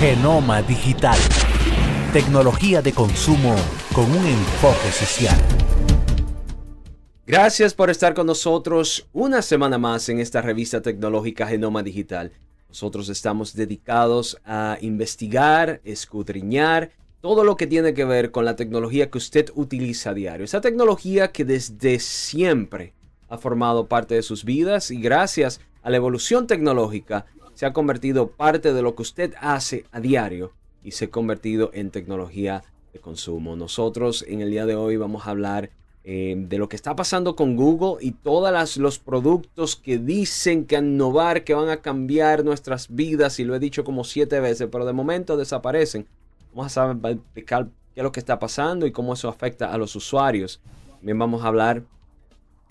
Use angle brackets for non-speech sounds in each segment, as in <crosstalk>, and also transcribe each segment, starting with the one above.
Genoma Digital. Tecnología de consumo con un enfoque social. Gracias por estar con nosotros una semana más en esta revista tecnológica Genoma Digital. Nosotros estamos dedicados a investigar, escudriñar todo lo que tiene que ver con la tecnología que usted utiliza a diario. Esa tecnología que desde siempre ha formado parte de sus vidas y gracias a la evolución tecnológica se ha convertido parte de lo que usted hace a diario y se ha convertido en tecnología de consumo. Nosotros en el día de hoy vamos a hablar eh, de lo que está pasando con Google y todos los productos que dicen que innovar, que van a cambiar nuestras vidas, y lo he dicho como siete veces, pero de momento desaparecen. Vamos a explicar qué es lo que está pasando y cómo eso afecta a los usuarios. También vamos a hablar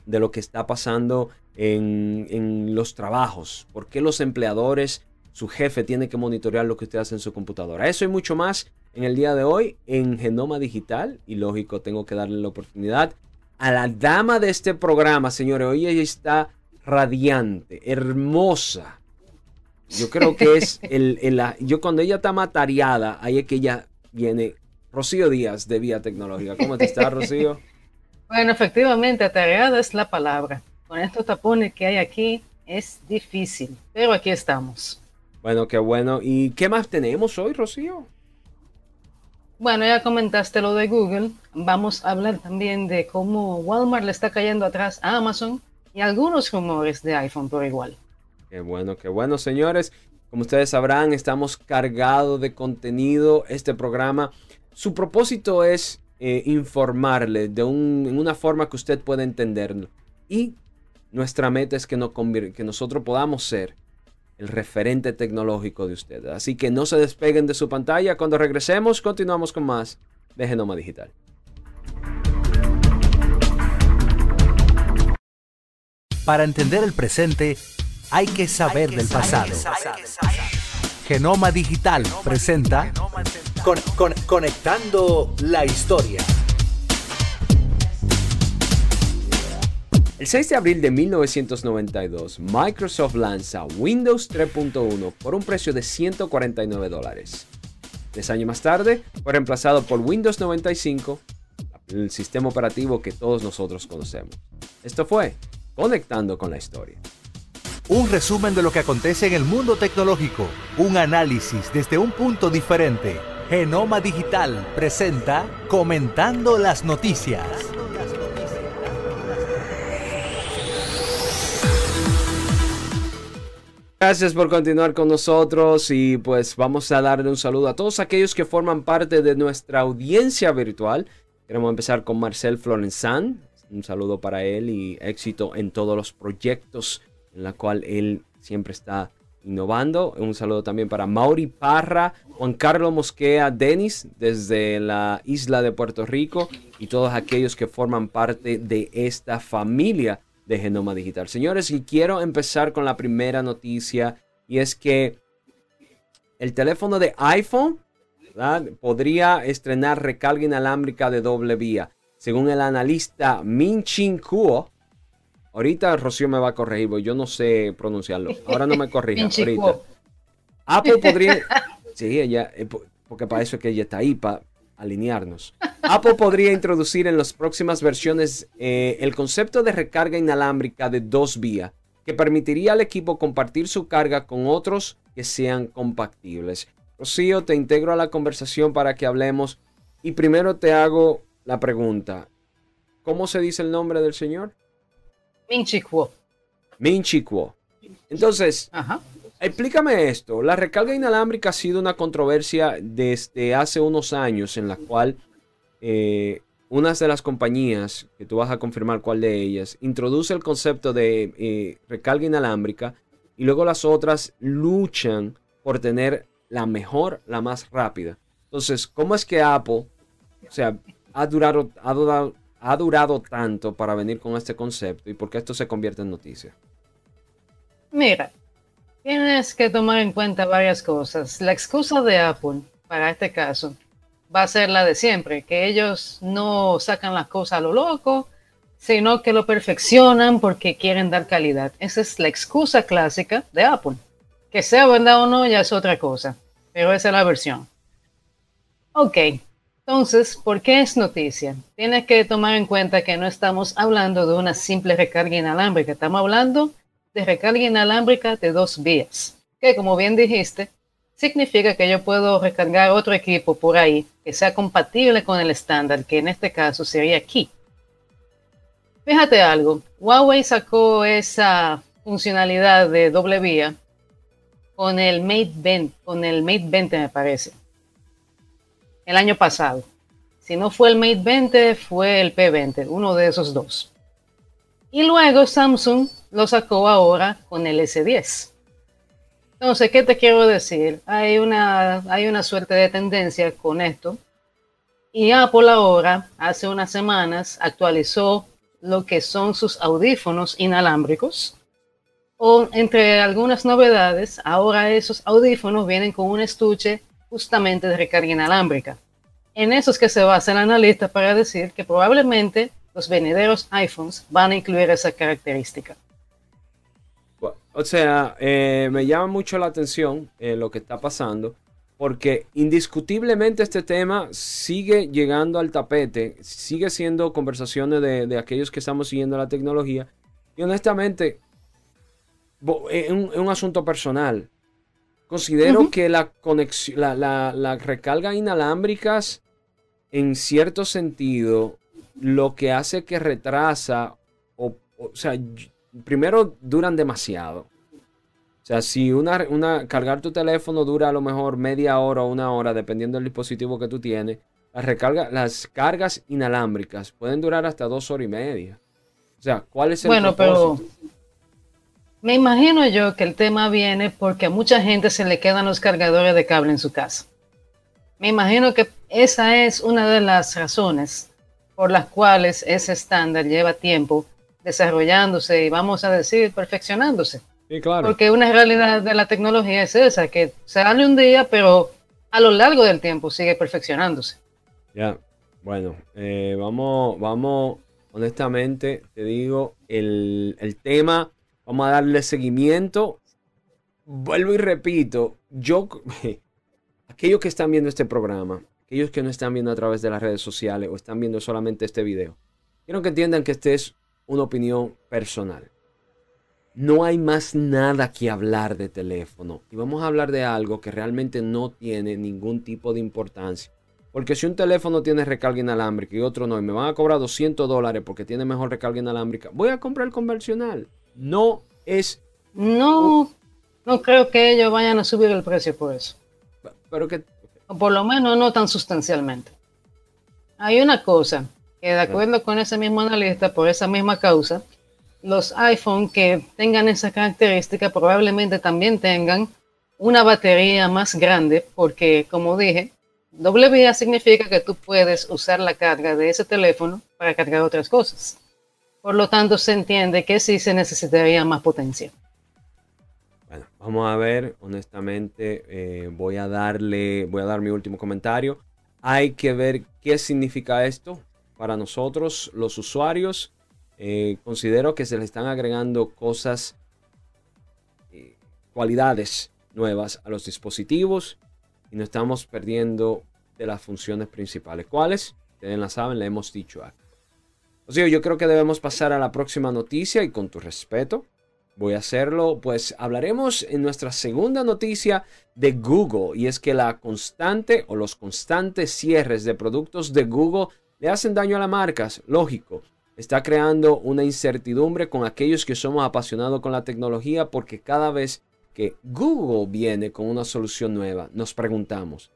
de lo que está pasando en, los trabajos. ¿Por qué los empleadores, su jefe, tiene que monitorear lo que usted hace en su computadora? Eso y mucho más en el día de hoy en Genoma Digital. Y lógico, tengo que darle la oportunidad a la dama de este programa, señores. Hoy ella está radiante, hermosa. Yo creo que es <laughs> el, el, yo cuando ella está matariada, ahí es que ella viene. Rocío Díaz de Vía Tecnológica. ¿Cómo te está, Rocío? <laughs> Bueno, efectivamente, atareada es la palabra con estos tapones que hay aquí es difícil, pero aquí estamos. Bueno, qué bueno. ¿Y qué más tenemos hoy, Rocío? Bueno, ya comentaste lo de Google. Vamos a hablar también de cómo Walmart le está cayendo atrás a Amazon y algunos rumores de iPhone por igual. Qué bueno, qué bueno, señores. Como ustedes sabrán, estamos cargados de contenido. Este programa, su propósito es eh, informarle de en una forma que usted pueda entenderlo y nuestra meta es que, no que nosotros podamos ser el referente tecnológico de ustedes. Así que no se despeguen de su pantalla. Cuando regresemos, continuamos con más de Genoma Digital. Para entender el presente, hay que saber del pasado. Genoma Digital presenta Conectando la Historia. El 6 de abril de 1992, Microsoft lanza Windows 3.1 por un precio de 149 dólares. Tres años más tarde, fue reemplazado por Windows 95, el sistema operativo que todos nosotros conocemos. Esto fue Conectando con la Historia. Un resumen de lo que acontece en el mundo tecnológico, un análisis desde un punto diferente. Genoma Digital presenta Comentando las Noticias. Gracias por continuar con nosotros y pues vamos a darle un saludo a todos aquellos que forman parte de nuestra audiencia virtual. Queremos empezar con Marcel Florenzán. Un saludo para él y éxito en todos los proyectos en la cual él siempre está innovando. Un saludo también para Mauri Parra, Juan Carlos Mosquea, Denis desde la isla de Puerto Rico y todos aquellos que forman parte de esta familia de Genoma Digital. Señores, y quiero empezar con la primera noticia y es que el teléfono de iPhone podría estrenar recarga inalámbrica de doble vía. Según el analista Min Chin Kuo, ahorita Rocío me va a corregir, yo no sé pronunciarlo. Ahora no me <laughs> corrija. ahorita. Apple podría. Sí, ella, eh, porque para eso es que ella está ahí, para alinearnos. Apple podría introducir en las próximas versiones eh, el concepto de recarga inalámbrica de dos vías, que permitiría al equipo compartir su carga con otros que sean compatibles. Rocío, te integro a la conversación para que hablemos. Y primero te hago la pregunta. ¿Cómo se dice el nombre del señor? Minchikuo. Minchikuo. Entonces, Ajá. Explícame esto. La recarga inalámbrica ha sido una controversia desde hace unos años en la cual eh, una de las compañías, que tú vas a confirmar cuál de ellas, introduce el concepto de eh, recarga inalámbrica y luego las otras luchan por tener la mejor, la más rápida. Entonces, ¿cómo es que Apple, o sea, ha durado, ha ha durado tanto para venir con este concepto y por qué esto se convierte en noticia? Mira, tienes que tomar en cuenta varias cosas. La excusa de Apple para este caso va a ser la de siempre, que ellos no sacan las cosas a lo loco, sino que lo perfeccionan porque quieren dar calidad. Esa es la excusa clásica de Apple. Que sea verdad o no ya es otra cosa, pero esa es la versión. Ok, entonces, ¿por qué es noticia? Tienes que tomar en cuenta que no estamos hablando de una simple recarga inalámbrica, estamos hablando de recarga inalámbrica de dos vías, que como bien dijiste, significa que yo puedo recargar otro equipo por ahí que sea compatible con el estándar, que en este caso sería aquí. Fíjate algo, Huawei sacó esa funcionalidad de doble vía con el Mate 20, con el Mate 20 me parece, el año pasado. Si no fue el Mate 20, fue el P20, uno de esos dos. Y luego Samsung lo sacó ahora con el S10. Entonces, ¿qué te quiero decir? Hay una, hay una suerte de tendencia con esto. Y Apple ahora, hace unas semanas, actualizó lo que son sus audífonos inalámbricos. O entre algunas novedades, ahora esos audífonos vienen con un estuche justamente de recarga inalámbrica. En eso es que se basa el analista para decir que probablemente los venideros iPhones van a incluir esa característica. O sea, eh, me llama mucho la atención eh, lo que está pasando, porque indiscutiblemente este tema sigue llegando al tapete, sigue siendo conversaciones de, aquellos que estamos siguiendo la tecnología, y honestamente, es un, asunto personal. Considero que la conexión, la, la, recarga inalámbricas, en cierto sentido, lo que hace que retrasa, o, o sea, primero duran demasiado. O sea, si una, una, cargar tu teléfono dura a lo mejor media hora o una hora, dependiendo del dispositivo que tú tienes, las, recarga, las cargas inalámbricas pueden durar hasta dos horas y media. O sea, ¿cuál es el Bueno, pero me imagino yo que el tema viene porque a mucha gente se le quedan los cargadores de cable en su casa. Me imagino que esa es una de las razones por las cuales ese estándar lleva tiempo desarrollándose y vamos a decir perfeccionándose. Sí, claro. Porque una realidad de la tecnología es esa, que se sale un día, pero a lo largo del tiempo sigue perfeccionándose. Ya, bueno, eh, vamos, vamos, honestamente, te digo, el, el tema, vamos a darle seguimiento. Vuelvo y repito, yo, <laughs> aquellos que están viendo este programa, aquellos que no están viendo a través de las redes sociales o están viendo solamente este video, quiero que entiendan que este es una opinión personal. No hay más nada que hablar de teléfono. Y vamos a hablar de algo que realmente no tiene ningún tipo de importancia. Porque si un teléfono tiene recarga inalámbrica y otro no, y me van a cobrar 200 dólares porque tiene mejor recarga inalámbrica, voy a comprar el convencional. No es... No, no creo que ellos vayan a subir el precio por eso. Pero que... O por lo menos no tan sustancialmente. Hay una cosa que de acuerdo con ese mismo analista, por esa misma causa, los iPhone que tengan esa característica probablemente también tengan una batería más grande, porque como dije, doble vía significa que tú puedes usar la carga de ese teléfono para cargar otras cosas. Por lo tanto, se entiende que sí se necesitaría más potencia. Bueno, vamos a ver, honestamente, eh, voy a darle, voy a dar mi último comentario. Hay que ver qué significa esto para nosotros, los usuarios. Eh, considero que se le están agregando cosas, eh, cualidades nuevas a los dispositivos y no estamos perdiendo de las funciones principales. ¿Cuáles? Ustedes la saben, le hemos dicho acá. O sea, yo creo que debemos pasar a la próxima noticia y con tu respeto voy a hacerlo. Pues hablaremos en nuestra segunda noticia de Google y es que la constante o los constantes cierres de productos de Google le hacen daño a las marcas, lógico. Está creando una incertidumbre con aquellos que somos apasionados con la tecnología porque cada vez que Google viene con una solución nueva, nos preguntamos,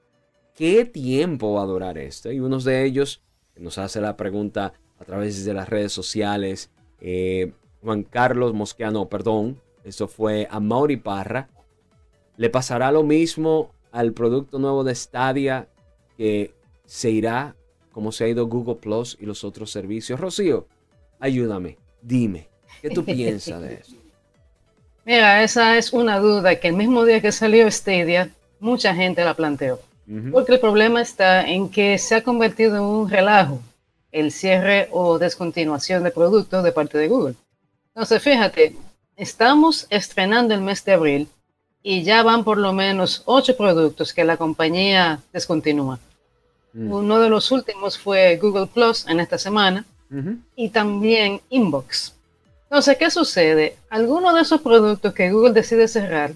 ¿qué tiempo va a durar esto? Y uno de ellos nos hace la pregunta a través de las redes sociales, eh, Juan Carlos Mosqueano, perdón, eso fue a Mauri Parra. ¿Le pasará lo mismo al producto nuevo de Stadia que se irá cómo se ha ido Google Plus y los otros servicios. Rocío, ayúdame, dime, ¿qué tú <laughs> piensas de eso? Mira, esa es una duda que el mismo día que salió Stadia, mucha gente la planteó. Porque el problema está en que se ha convertido en un relajo el cierre o descontinuación de productos de parte de Google. Entonces, fíjate, estamos estrenando el mes de abril y ya van por lo menos ocho productos que la compañía descontinúa. Mm. Uno de los últimos fue Google Plus en esta semana y también Inbox. Entonces, ¿qué sucede? Algunos de esos productos que Google decide cerrar,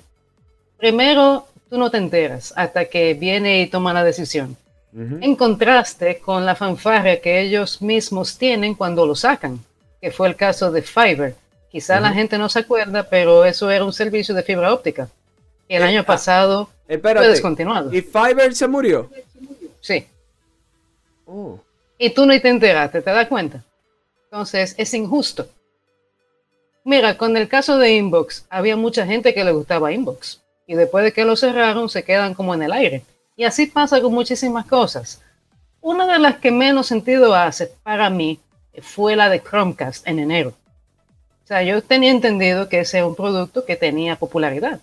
primero tú no te enteras hasta que viene y toma la decisión. En contraste con la fanfarria que ellos mismos tienen cuando lo sacan, que fue el caso de Fiverr. Quizá la gente no se acuerda, pero eso era un servicio de fibra óptica. El eh, año ah, pasado fue descontinuado. ¿Y Fiverr se murió? Sí. Oh. Y tú no te enteraste, ¿te das cuenta? Entonces, es injusto. Mira, con el caso de Inbox, había mucha gente que le gustaba Inbox. Y después de que lo cerraron, se quedan como en el aire. Y así pasa con muchísimas cosas. Una de las que menos sentido hace para mí fue la de Chromecast en enero. O sea, yo tenía entendido que ese era un producto que tenía popularidad.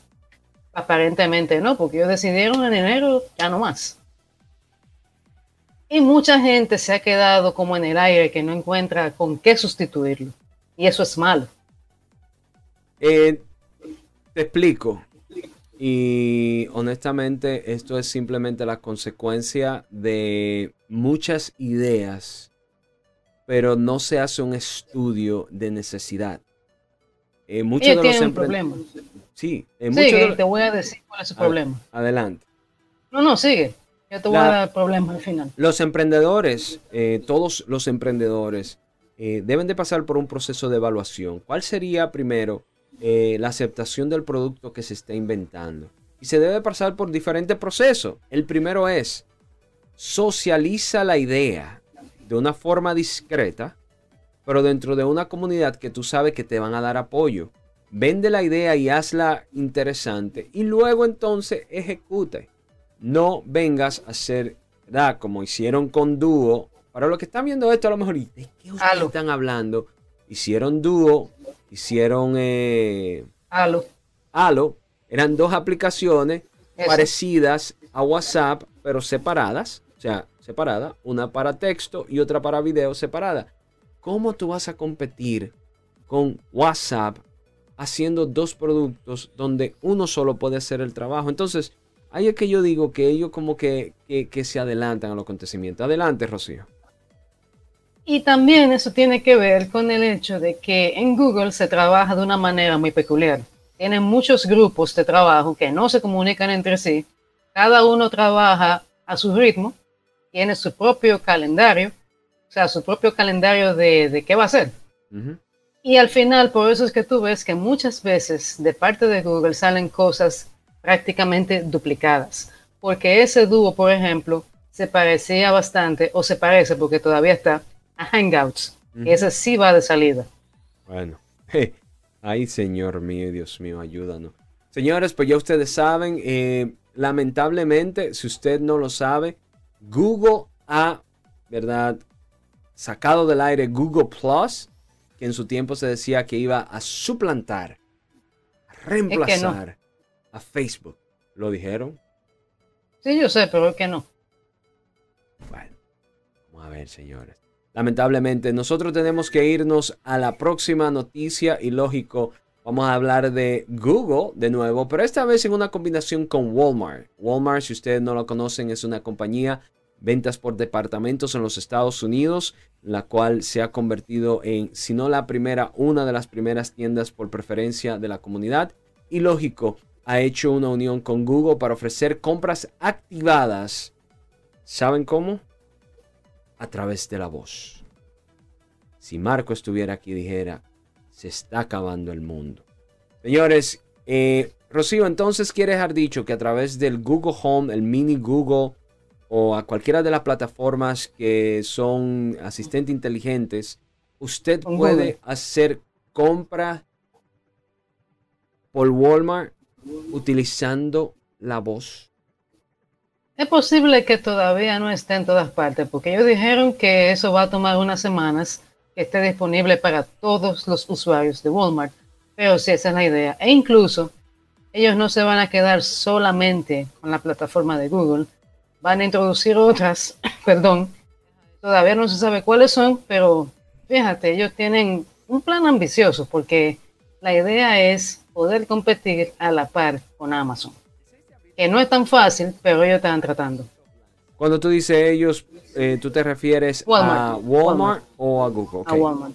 Aparentemente no, porque ellos decidieron en enero ya no más. Y mucha gente se ha quedado como en el aire que no encuentra con qué sustituirlo. Y eso es malo. Eh, te explico. Y honestamente esto es simplemente la consecuencia de muchas ideas, pero no se hace un estudio de necesidad. Eh, muchos de los problema. Sí, sigue, te voy a decir cuál es su problema. Adelante. No, no, sigue. Yo te voy a dar el problema al final. Los emprendedores, eh, todos los emprendedores, eh, deben de pasar por un proceso de evaluación. ¿Cuál sería primero eh, la aceptación del producto que se está inventando. Y se debe pasar por diferentes procesos. El primero es, socializa la idea de una forma discreta, pero dentro de una comunidad que tú sabes que te van a dar apoyo. Vende la idea y hazla interesante y luego entonces ejecute. No vengas a hacer, ¿verdad? Como hicieron con Duo. Para los que están viendo esto, a lo mejor, ¿de qué ustedes están hablando? Hicieron Duo hicieron eh, Halo. Halo. Eran dos aplicaciones parecidas a WhatsApp, pero separadas. O sea, separadas. Una para texto y otra para video separada. ¿Cómo tú vas a competir con WhatsApp haciendo dos productos donde uno solo puede hacer el trabajo? Entonces, ahí es que yo digo que ellos como que, que, se adelantan a los acontecimientos. Adelante, Rocío. Y también eso tiene que ver con el hecho de que en Google se trabaja de una manera muy peculiar. Tienen muchos grupos de trabajo que no se comunican entre sí. Cada uno trabaja a su ritmo, tiene su propio calendario, o sea, su propio calendario de, qué va a hacer. Y al final, por eso es que tú ves que muchas veces de parte de Google salen cosas prácticamente duplicadas. Porque ese dúo, por ejemplo, se parecía bastante, o se parece porque todavía está, Hangouts. ese sí va de salida. Bueno, <laughs> ay Señor mío, Dios mío, ayúdanos. Señores, pues ya ustedes saben, eh, lamentablemente, si usted no lo sabe, Google ha, ¿verdad? Sacado del aire Google Plus, que en su tiempo se decía que iba a suplantar, a reemplazar a Facebook. ¿Lo dijeron? Sí, yo sé, pero es que no. Bueno, vamos a ver, señores. Lamentablemente, nosotros tenemos que irnos a la próxima noticia y lógico, vamos a hablar de Google de nuevo, pero esta vez en una combinación con Walmart. Walmart, si ustedes no lo conocen, es una compañía ventas por departamentos en los Estados Unidos, la cual se ha convertido en, si no la primera, una de las primeras tiendas por preferencia de la comunidad. Y lógico, ha hecho una unión con Google para ofrecer compras activadas. ¿Saben cómo? a través de la voz. Si Marco estuviera aquí dijera, se está acabando el mundo. Señores, eh, Rocío, entonces quiere dejar dicho que a través del Google Home, el mini Google o a cualquiera de las plataformas que son asistentes inteligentes, usted puede hacer compra por Walmart utilizando la voz. Es posible que todavía no esté en todas partes, porque ellos dijeron que eso va a tomar unas semanas que esté disponible para todos los usuarios de Walmart. Pero sí, esa es la idea. E incluso ellos no se van a quedar solamente con la plataforma de Google, van a introducir otras, perdón, todavía no se sabe cuáles son, pero fíjate, ellos tienen un plan ambicioso porque la idea es poder competir a la par con Amazon. Que no es tan fácil, pero ellos están tratando. Cuando tú dices ellos, eh, ¿tú te refieres a Walmart, o a Google? A Walmart.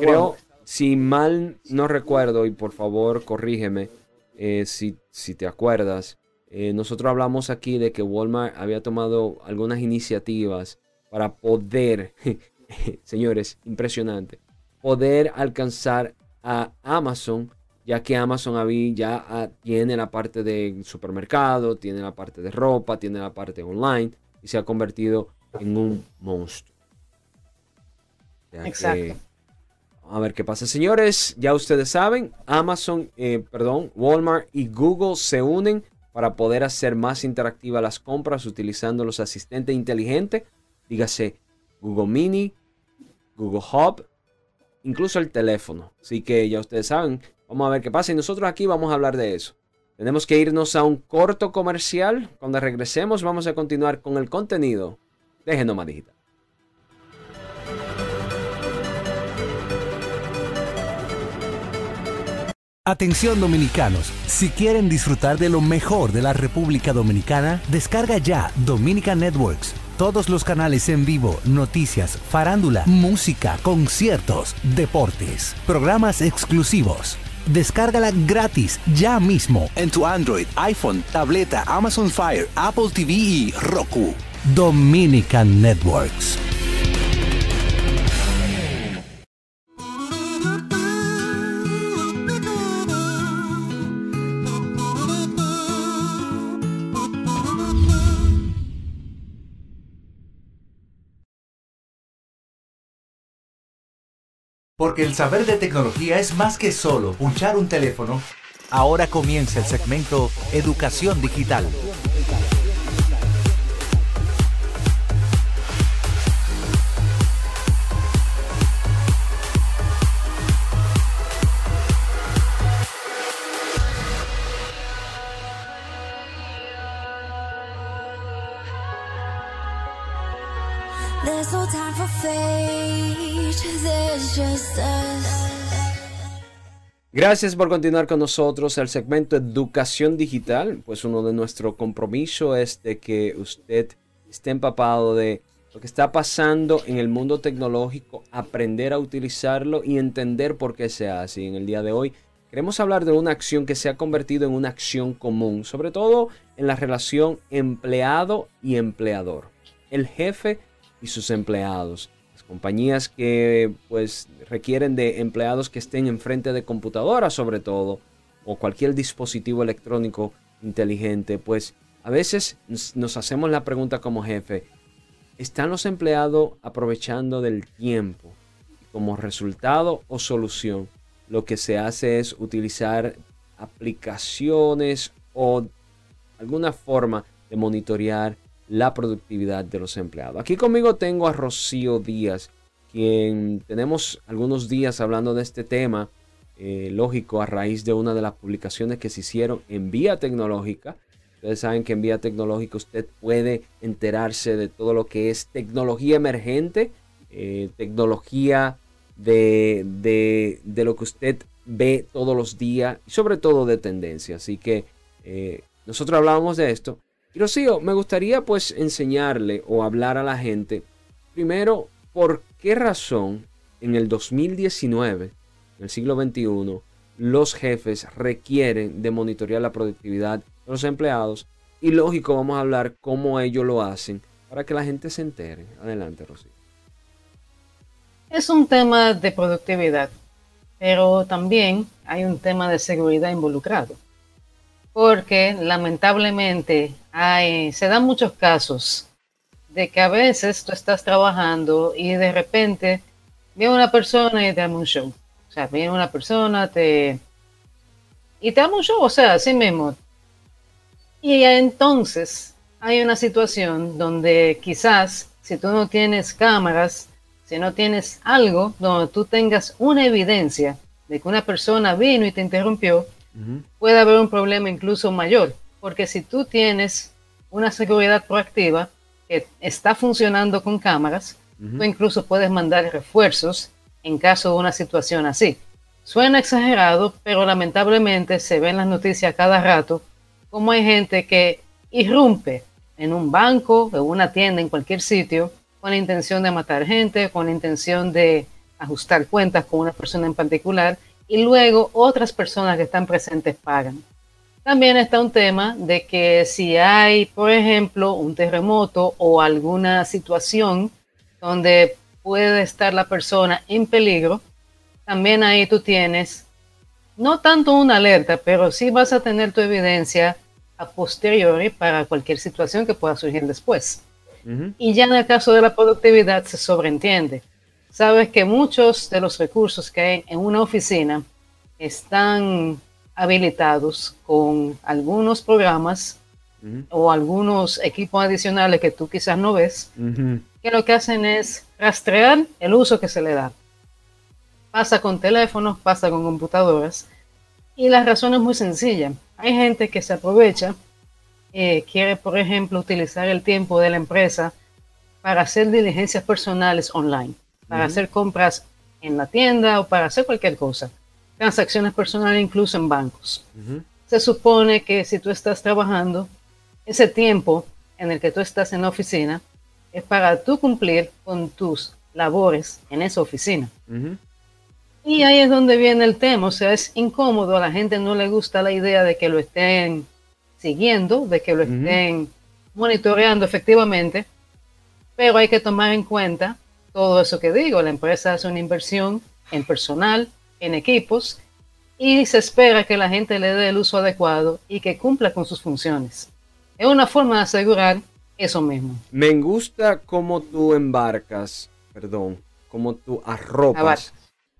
Creo, si mal no recuerdo, y por favor corrígeme eh, si, si, te acuerdas, eh, nosotros hablamos aquí de que Walmart había tomado algunas iniciativas para poder, <laughs> señores, impresionante, poder alcanzar a Amazon, ya que Amazon había, ya ah, tiene la parte de supermercado, tiene la parte de ropa, tiene la parte online y se ha convertido en un monstruo. Exacto. a ver qué pasa, señores. Ya ustedes saben, Amazon, eh, perdón, Walmart y Google se unen para poder hacer más interactivas las compras utilizando los asistentes inteligentes, dígase Google Mini, Google Hub, incluso el teléfono. Así que ya ustedes saben, vamos a ver qué pasa y nosotros aquí vamos a hablar de eso. Tenemos que irnos a un corto comercial. Cuando regresemos vamos a continuar con el contenido de Genoma Digital. Atención dominicanos, si quieren disfrutar de lo mejor de la República Dominicana, descarga ya Dominican Networks. Todos los canales en vivo, noticias, farándula, música, conciertos, deportes, programas exclusivos. Descárgala gratis ya mismo en tu Android, iPhone, tableta, Amazon Fire, Apple TV y Roku. Dominican Networks. Porque el saber de tecnología es más que solo punchar un teléfono. Ahora comienza el segmento Educación Digital. Gracias por continuar con nosotros el segmento Educación Digital. Pues uno de nuestros compromisos es de que usted esté empapado de lo que está pasando en el mundo tecnológico, aprender a utilizarlo y entender por qué se hace. en el día de hoy queremos hablar de una acción que se ha convertido en una acción común, sobre todo en la relación empleado y empleador. El jefe y sus empleados. Compañías que pues requieren de empleados que estén enfrente de computadoras sobre todo o cualquier dispositivo electrónico inteligente, pues a veces nos hacemos la pregunta como jefe, ¿están los empleados aprovechando del tiempo? Como resultado o solución, lo que se hace es utilizar aplicaciones o alguna forma de monitorear la productividad de los empleados. Aquí conmigo tengo a Rocío Díaz, quien tenemos algunos días hablando de este tema, eh, lógico, a raíz de una de las publicaciones que se hicieron en Vía Tecnológica. Ustedes saben que en Vía Tecnológica usted puede enterarse de todo lo que es tecnología emergente, eh, tecnología de, de, lo que usted ve todos los días y sobre todo de tendencia. Así que eh, nosotros hablábamos de esto y Rocío, me gustaría pues enseñarle o hablar a la gente, primero, por qué razón en el 2019, en el siglo XXI, los jefes requieren de monitorear la productividad de los empleados. Y lógico, vamos a hablar cómo ellos lo hacen para que la gente se entere. Adelante, Rocío. Es un tema de productividad, pero también hay un tema de seguridad involucrado porque lamentablemente hay, se dan muchos casos de que a veces tú estás trabajando y de repente viene una persona y te da un show. O sea, viene una persona te y te da un show, o sea, así mismo. Y entonces hay una situación donde quizás si tú no tienes cámaras, si no tienes algo donde tú tengas una evidencia de que una persona vino y te interrumpió, puede haber un problema incluso mayor. Porque si tú tienes una seguridad proactiva que está funcionando con cámaras, tú incluso puedes mandar refuerzos en caso de una situación así. Suena exagerado, pero lamentablemente se ve en las noticias cada rato como hay gente que irrumpe en un banco, en una tienda, en cualquier sitio, con la intención de matar gente, con la intención de ajustar cuentas con una persona en particular, y luego otras personas que están presentes pagan. También está un tema de que si hay, por ejemplo, un terremoto o alguna situación donde puede estar la persona en peligro, también ahí tú tienes no tanto una alerta, pero sí vas a tener tu evidencia a posteriori para cualquier situación que pueda surgir después. Y ya en el caso de la productividad se sobreentiende. Sabes que muchos de los recursos que hay en una oficina están habilitados con algunos programas o algunos equipos adicionales que tú quizás no ves, que lo que hacen es rastrear el uso que se le da. Pasa con teléfonos, pasa con computadoras. Y la razón es muy sencilla. Hay gente que se aprovecha, eh, quiere, por ejemplo, utilizar el tiempo de la empresa para hacer diligencias personales online, para hacer compras en la tienda o para hacer cualquier cosa. Transacciones personales incluso en bancos. Se supone que si tú estás trabajando, ese tiempo en el que tú estás en la oficina es para tú cumplir con tus labores en esa oficina. Y ahí es donde viene el tema, o sea, es incómodo, a la gente no le gusta la idea de que lo estén siguiendo, de que lo estén monitoreando efectivamente, pero hay que tomar en cuenta todo eso que digo, la empresa hace una inversión en personal, en equipos, y se espera que la gente le dé el uso adecuado y que cumpla con sus funciones. Es una forma de asegurar eso mismo. Me gusta cómo tú embarcas, perdón, cómo tú arropas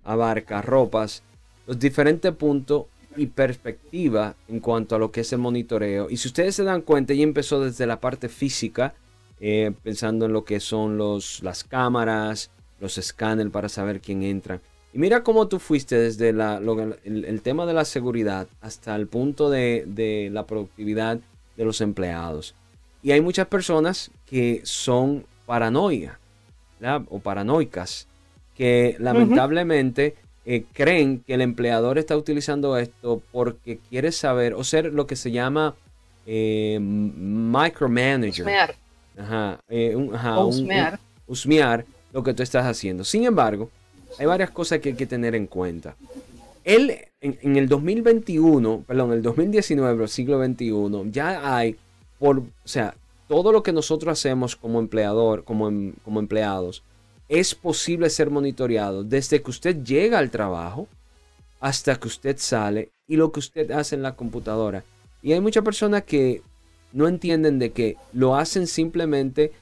abarca, ropas, los diferentes puntos y perspectiva en cuanto a lo que es el monitoreo. Y si ustedes se dan cuenta, ya empezó desde la parte física, eh, pensando en lo que son los, las cámaras, los escáneres para saber quién entra. Y mira cómo tú fuiste desde la, el, tema de la seguridad hasta el punto de, de la productividad de los empleados. Y hay muchas personas que son paranoia o paranoicas que lamentablemente eh, creen que el empleador está utilizando esto porque quiere saber o ser lo que se llama eh, micromanager. Ajá, eh, usmear. lo que tú estás haciendo. Sin embargo, hay varias cosas que hay que tener en cuenta. Él, en, el 2021, perdón, el 2019, el siglo XXI, ya hay, por, o sea, todo lo que nosotros hacemos como empleador, como, em, como empleados, es posible ser monitoreado desde que usted llega al trabajo hasta que usted sale y lo que usted hace en la computadora. Y hay muchas personas que no entienden de que lo hacen simplemente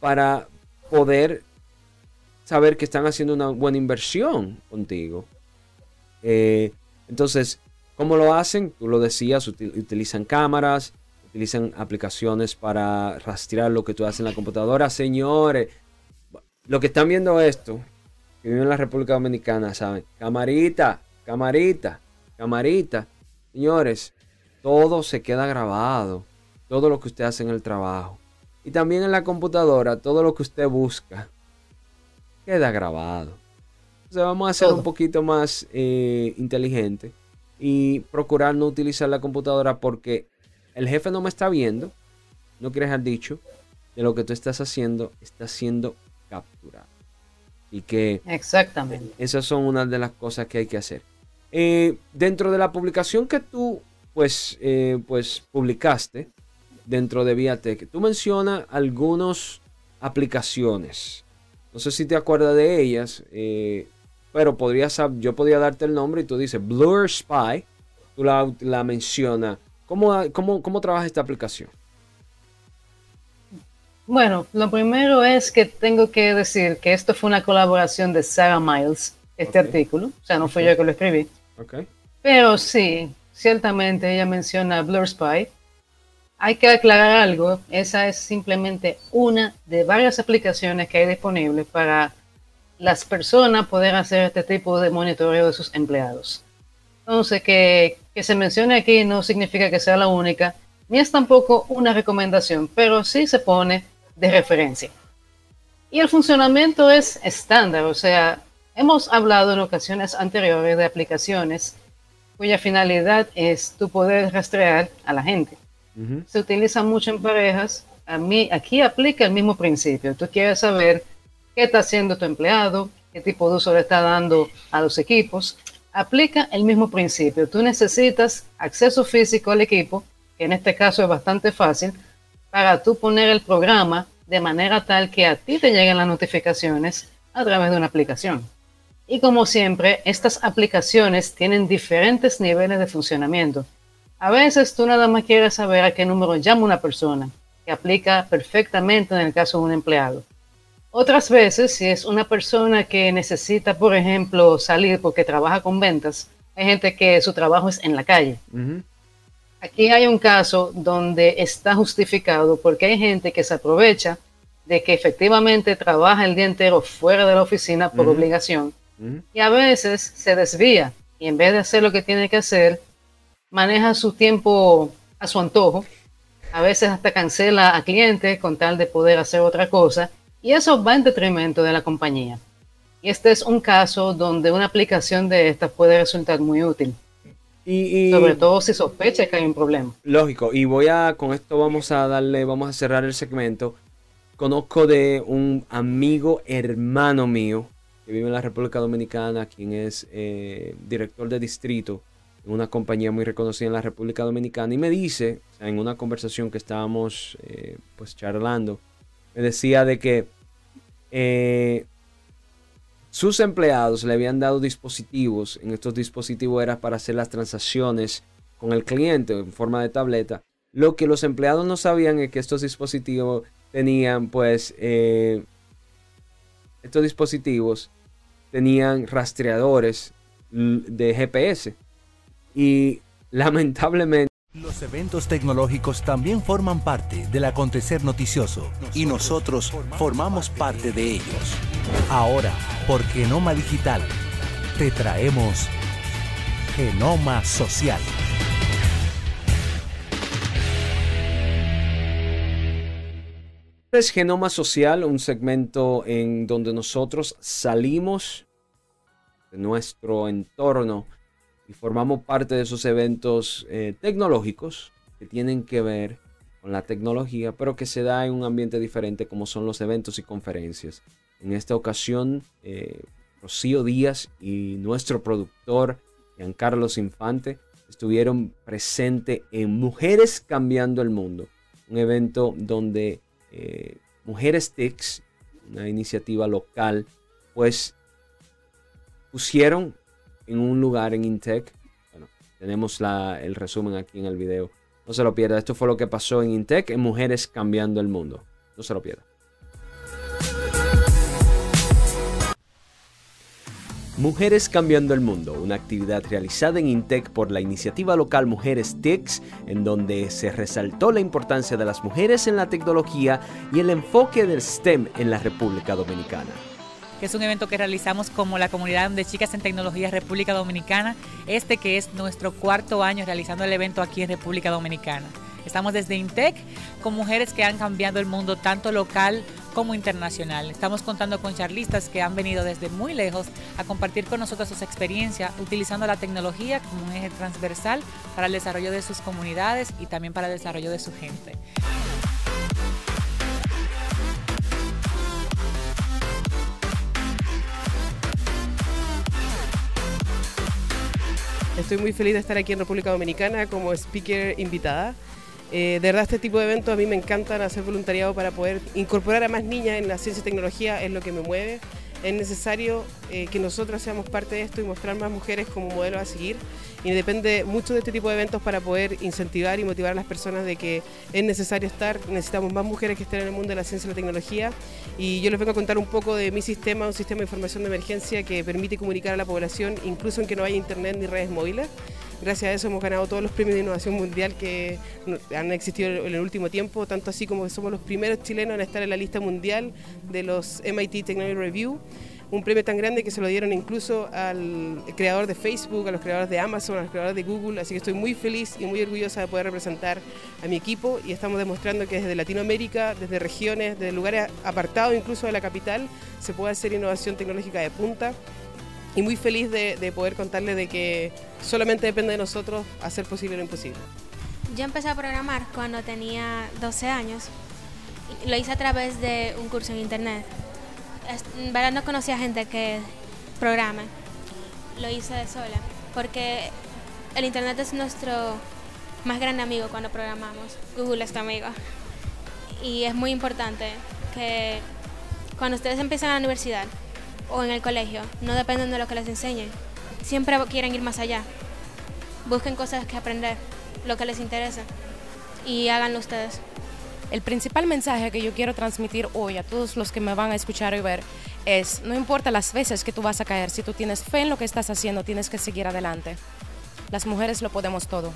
para poder saber que están haciendo una buena inversión contigo. Eh, entonces, ¿cómo lo hacen? Tú lo decías, utilizan cámaras, utilizan aplicaciones para rastrear lo que tú haces en la computadora. Señores, lo que están viendo esto, que viven en la República Dominicana, saben, camarita, camarita, camarita. Señores, todo se queda grabado. Todo lo que usted hace en el trabajo. Y también en la computadora, todo lo que usted busca, queda grabado. Entonces vamos a ser un poquito más eh, inteligente y procurar no utilizar la computadora porque el jefe no me está viendo. No quieres haber dicho de lo que tú estás haciendo, está siendo capturar. Y que Exactamente. esas son una de las cosas que hay que hacer. Eh, dentro de la publicación que tú pues, eh, pues publicaste dentro de Viatech, tú mencionas algunas aplicaciones. No sé si te acuerdas de ellas, eh, pero podrías, yo podría darte el nombre y tú dices Blur Spy, tú la, la mencionas. ¿Cómo, cómo, ¿Cómo trabaja esta aplicación? Bueno, lo primero es que tengo que decir que esto fue una colaboración de Sarah Miles, este artículo. O sea, no fui yo que lo escribí. Okay. Pero sí, ciertamente ella menciona Blur Spy. Hay que aclarar algo, esa es simplemente una de varias aplicaciones que hay disponibles para las personas poder hacer este tipo de monitoreo de sus empleados. Entonces, que, que se mencione aquí no significa que sea la única, ni es tampoco una recomendación, pero sí se pone de referencia. Y el funcionamiento es estándar, o sea, hemos hablado en ocasiones anteriores de aplicaciones cuya finalidad es tu poder rastrear a la gente. Se utiliza mucho en parejas. A mí, aquí aplica el mismo principio. Tú quieres saber qué está haciendo tu empleado, qué tipo de uso le está dando a los equipos. Aplica el mismo principio. Tú necesitas acceso físico al equipo, que en este caso es bastante fácil, para tú poner el programa de manera tal que a ti te lleguen las notificaciones a través de una aplicación. Y como siempre, estas aplicaciones tienen diferentes niveles de funcionamiento. A veces tú nada más quieres saber a qué número llama una persona, que aplica perfectamente en el caso de un empleado. Otras veces, si es una persona que necesita, por ejemplo, salir porque trabaja con ventas, hay gente que su trabajo es en la calle. Aquí hay un caso donde está justificado porque hay gente que se aprovecha de que efectivamente trabaja el día entero fuera de la oficina por obligación y a veces se desvía y en vez de hacer lo que tiene que hacer, maneja su tiempo a su antojo. A veces hasta cancela a clientes con tal de poder hacer otra cosa y eso va en detrimento de la compañía. Y este es un caso donde una aplicación de esta puede resultar muy útil. Y, Sobre todo si sospecha que hay un problema. Lógico, y voy a, con esto vamos a darle, vamos a cerrar el segmento. Conozco de un amigo hermano mío que vive en la República Dominicana, quien es eh, director de distrito en una compañía muy reconocida en la República Dominicana, y me dice, en una conversación que estábamos eh, pues charlando, me decía de que eh, sus empleados le habían dado dispositivos, en estos dispositivos era para hacer las transacciones con el cliente en forma de tableta. Lo que los empleados no sabían es que estos dispositivos tenían pues estos dispositivos tenían rastreadores de GPS y lamentablemente los eventos tecnológicos también forman parte del acontecer noticioso y nosotros formamos parte de ellos. Ahora, por Genoma Digital, te traemos Genoma Social. es Genoma Social, un segmento en donde nosotros salimos de nuestro entorno y formamos parte de esos eventos eh, tecnológicos que tienen que ver con la tecnología, pero que se da en un ambiente diferente como son los eventos y conferencias. En esta ocasión, eh, Rocío Díaz y nuestro productor, Giancarlos Infante, estuvieron presentes en Mujeres Cambiando el Mundo, un evento donde eh, Mujeres TICS, una iniciativa local, pues pusieron en un lugar en Intec. Bueno, tenemos el resumen aquí en el video. No se lo pierda. Esto fue lo que pasó en Intec en Mujeres Cambiando el Mundo. No se lo pierda. Mujeres Cambiando el Mundo, una actividad realizada en INTEC por la iniciativa local Mujeres TICS, en donde se resaltó la importancia de las mujeres en la tecnología y el enfoque del STEM en la República Dominicana que es un evento que realizamos como la comunidad de chicas en tecnología República Dominicana, este que es nuestro cuarto año realizando el evento aquí en República Dominicana. Estamos desde INTEC con mujeres que han cambiado el mundo tanto local como internacional. Estamos contando con charlistas que han venido desde muy lejos a compartir con nosotros sus experiencias utilizando la tecnología como un eje transversal para el desarrollo de sus comunidades y también para el desarrollo de su gente. Estoy muy feliz de estar aquí en República Dominicana como speaker invitada. Eh, de verdad este tipo de eventos a mí me encantan hacer voluntariado para poder incorporar a más niñas en la ciencia y tecnología, es lo que me mueve. Es necesario eh, que nosotras seamos parte de esto y mostrar más mujeres como modelo a seguir. Y depende mucho de este tipo de eventos para poder incentivar y motivar a las personas de que es necesario estar, necesitamos más mujeres que estén en el mundo de la ciencia y la tecnología. Y yo les vengo a contar un poco de mi sistema, un sistema de información de emergencia que permite comunicar a la población, incluso en que no haya internet ni redes móviles. Gracias a eso hemos ganado todos los premios de innovación mundial que han existido en el último tiempo, tanto así como que somos los primeros chilenos en estar en la lista mundial de los MIT Technology Review un premio tan grande que se lo dieron incluso al creador de Facebook, a los creadores de Amazon, a los creadores de Google, así que estoy muy feliz y muy orgullosa de poder representar a mi equipo y estamos demostrando que desde Latinoamérica, desde regiones, desde lugares apartados incluso de la capital, se puede hacer innovación tecnológica de punta y muy feliz de, poder contarle de que solamente depende de nosotros hacer posible lo imposible. Yo empecé a programar cuando tenía 12 años. Lo hice a través de un curso en internet en verdad no conocía gente que programe. Lo hice de sola, porque el Internet es nuestro más grande amigo cuando programamos. Google es tu amigo. Y es muy importante que cuando ustedes empiezan la universidad o en el colegio, no dependen de lo que les enseñen. Siempre quieren ir más allá. Busquen cosas que aprender, lo que les interesa y háganlo ustedes. El principal mensaje que yo quiero transmitir hoy a todos los que me van a escuchar y ver es, no importa las veces que tú vas a caer, si tú tienes fe en lo que estás haciendo, tienes que seguir adelante. Las mujeres lo podemos todo.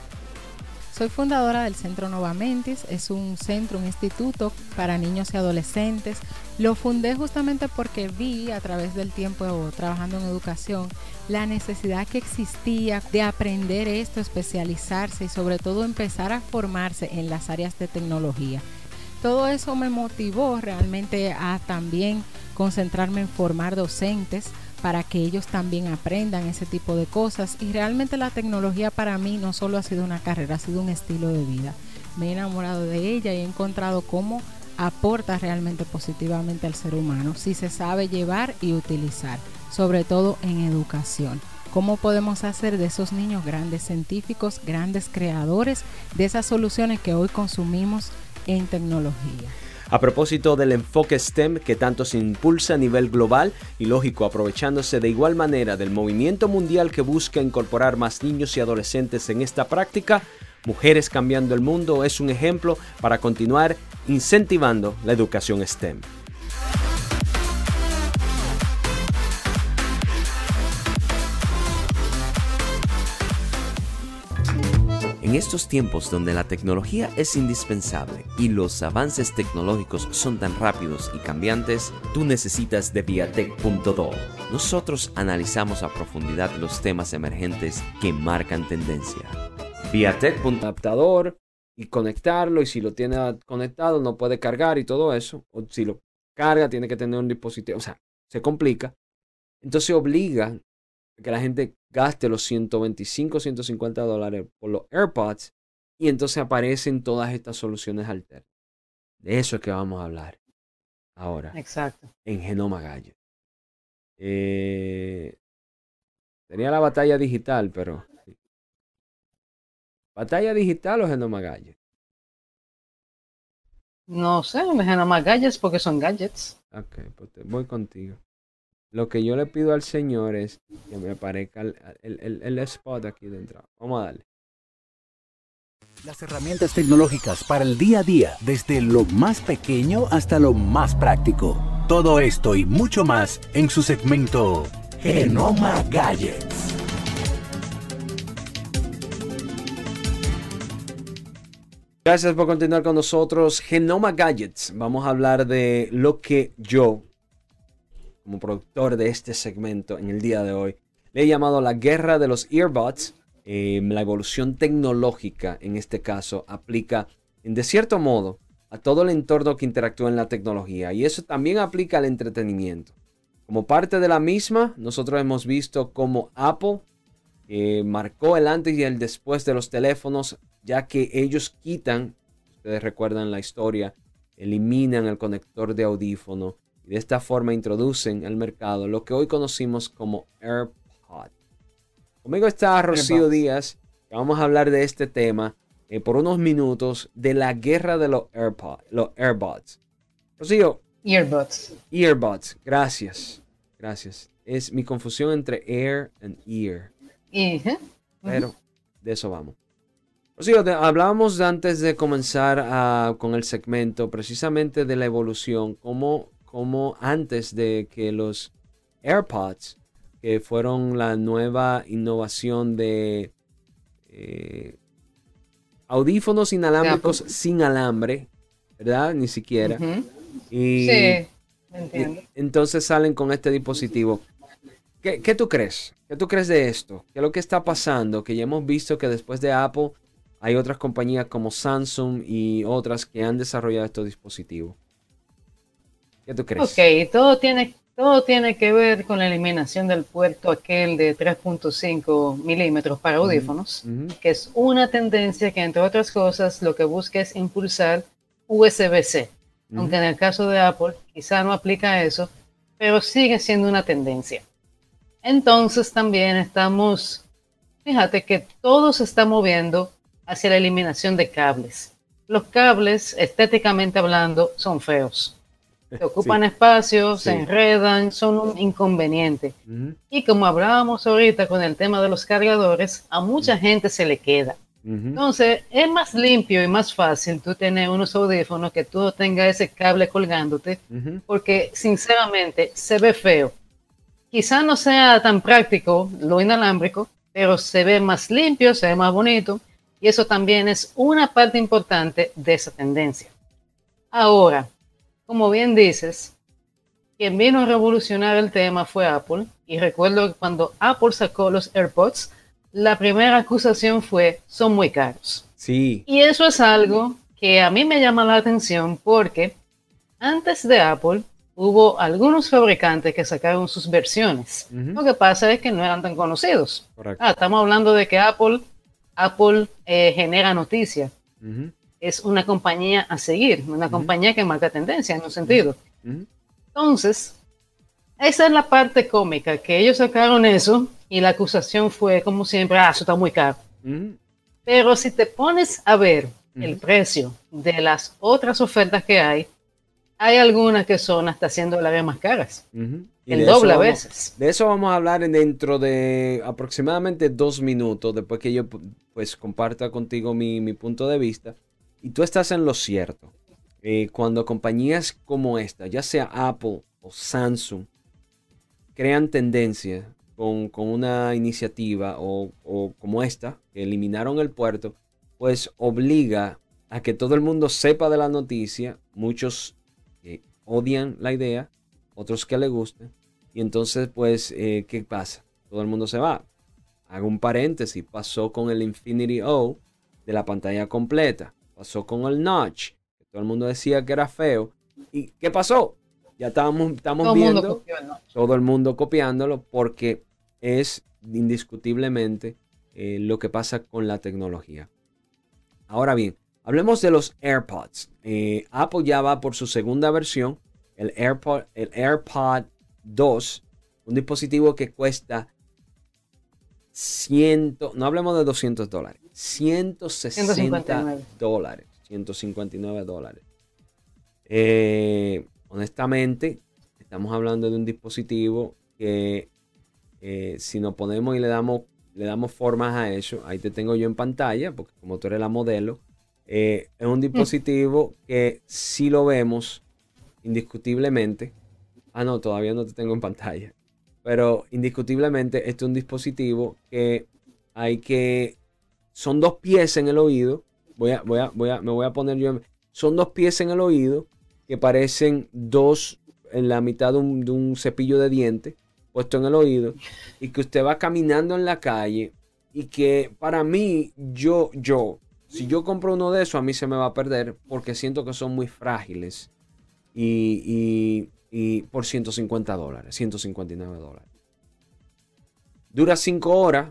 Soy fundadora del Centro Nova Mentis, es un centro, un instituto para niños y adolescentes. Lo fundé justamente porque vi a través del tiempo trabajando en educación la necesidad que existía de aprender esto, especializarse y sobre todo empezar a formarse en las áreas de tecnología. Todo eso me motivó realmente a también concentrarme en formar docentes para que ellos también aprendan ese tipo de cosas. Y realmente la tecnología para mí no solo ha sido una carrera, ha sido un estilo de vida. Me he enamorado de ella y he encontrado cómo aporta realmente positivamente al ser humano si se sabe llevar y utilizar, sobre todo en educación. ¿Cómo podemos hacer de esos niños grandes científicos, grandes creadores de esas soluciones que hoy consumimos en tecnología. A propósito del enfoque STEM que tanto se impulsa a nivel global y lógico aprovechándose de igual manera del movimiento mundial que busca incorporar más niños y adolescentes en esta práctica, Mujeres Cambiando el Mundo es un ejemplo para continuar incentivando la educación STEM. En estos tiempos donde la tecnología es indispensable y los avances tecnológicos son tan rápidos y cambiantes, tú necesitas de Viatech.do. Nosotros analizamos a profundidad los temas emergentes que marcan tendencia. Viatech. Adaptador y conectarlo y si lo tiene conectado no puede cargar y todo eso. O si lo carga tiene que tener un dispositivo. O sea, se complica. Entonces obliga que la gente gaste los 125, 150 dólares por los AirPods y entonces aparecen todas estas soluciones alternas. De eso es que vamos a hablar ahora. Exacto. En Genoma Gallo. Eh, tenía la batalla digital, pero... ¿Batalla digital o Genoma Gallo? No sé, Genoma Gadgets porque son gadgets. Ok, pues voy contigo. Lo que yo le pido al Señor es que me aparezca el, el, spot aquí dentro. Vamos a darle. Las herramientas tecnológicas para el día a día, desde lo más pequeño hasta lo más práctico. Todo esto y mucho más en su segmento Genoma Gadgets. Gracias por continuar con nosotros. Genoma Gadgets. Vamos a hablar de lo que yo como productor de este segmento en el día de hoy, le he llamado la guerra de los earbuds. Em, la evolución tecnológica, en este caso, aplica de cierto modo a todo el entorno que interactúa en la tecnología y eso también aplica al entretenimiento. Como parte de la misma, nosotros hemos visto cómo Apple marcó el antes y el después de los teléfonos, ya que ellos quitan, ustedes recuerdan la historia, eliminan el conector de audífono y de esta forma introducen al mercado lo que hoy conocimos como AirPod. Conmigo está Rocío Díaz, que vamos a hablar de este tema eh, por unos minutos de la guerra de los AirPods, los AirBuds. Rocío. Earbuds. Earbuds, gracias. Gracias. Es mi confusión entre air y ear. Pero de eso vamos. Rocío, hablábamos antes de comenzar ah, con el segmento precisamente de la evolución, cómo como antes de que los AirPods, que fueron la nueva innovación de eh, audífonos inalámbricos sin alambre, ¿verdad? Ni siquiera. y, sí, entiendo. entonces salen con este dispositivo. ¿Qué, ¿Qué, tú crees? ¿Qué tú crees de esto? ¿Qué es lo que está pasando? Que ya hemos visto que después de Apple hay otras compañías como Samsung y otras que han desarrollado estos dispositivos. ¿Qué tú crees? Ok, todo tiene, todo tiene que ver con la eliminación del puerto aquel de 3.5 milímetros para audífonos, que es una tendencia que, entre otras cosas, lo que busca es impulsar USB-C. Aunque en el caso de Apple quizá no aplica eso, pero sigue siendo una tendencia. Entonces también estamos, fíjate que todo se está moviendo hacia la eliminación de cables. Los cables, estéticamente hablando, son feos. Se ocupan espacio, se enredan, son un inconveniente. Y como hablábamos ahorita con el tema de los cargadores, a mucha gente se le queda. Entonces, es más limpio y más fácil tú tener unos audífonos que tú tengas ese cable colgándote, porque sinceramente se ve feo. Quizá no sea tan práctico lo inalámbrico, pero se ve más limpio, se ve más bonito, y eso también es una parte importante de esa tendencia. Ahora, como bien dices, quien vino a revolucionar el tema fue Apple. Y recuerdo que cuando Apple sacó los AirPods, la primera acusación fue, son muy caros. Sí. Y eso es algo que a mí me llama la atención porque antes de Apple hubo algunos fabricantes que sacaron sus versiones. Lo que pasa es que no eran tan conocidos. Ah, estamos hablando de que Apple, Apple eh, genera noticias es una compañía a seguir, una compañía que marca tendencia en un sentido. Entonces, esa es la parte cómica, que ellos sacaron eso y la acusación fue como siempre, ah, eso está muy caro. Pero si te pones a ver el precio de las otras ofertas que hay, hay algunas que son hasta 100 dólares más caras. El doble a veces. De eso vamos a hablar dentro de aproximadamente dos minutos, después que yo pues comparta contigo mi, mi punto de vista. Y tú estás en lo cierto. Eh, cuando compañías como esta, ya sea Apple o Samsung, crean tendencia con, una iniciativa o, como esta, que eliminaron el puerto, pues obliga a que todo el mundo sepa de la noticia, muchos que odian la idea, otros que le gustan, y entonces pues, eh, ¿qué pasa? Todo el mundo se va. Hago un paréntesis, pasó con el Infinity O de la pantalla completa Pasó con el Notch, que todo el mundo decía que era feo. ¿Y qué pasó? Ya estábamos, estamos viendo todo el mundo copiándolo porque es indiscutiblemente eh, lo que pasa con la tecnología. Ahora bien, hablemos de los AirPods. Eh, Apple ya va por su segunda versión, el AirPod, el AirPod 2, un dispositivo que cuesta 100, no hablemos de 200 dólares, 160 dólares. 159 dólares. Eh, honestamente, estamos hablando de un dispositivo que eh, si nos ponemos y le damos, le damos formas a eso, ahí te tengo yo en pantalla, porque como tú eres la modelo, eh, es un dispositivo que si lo vemos indiscutiblemente, ah no, todavía no te tengo en pantalla, pero indiscutiblemente este es un dispositivo que hay que son dos pies en el oído. Voy a, voy a, voy a, me voy a poner yo. son dos pies en el oído que parecen dos en la mitad de un, cepillo de diente puesto en el oído y que usted va caminando en la calle y que para mí, yo, yo, si yo compro uno de esos, a mí se me va a perder porque siento que son muy frágiles y, y, y por 150 dólares, 159 dólares. Dura cinco horas.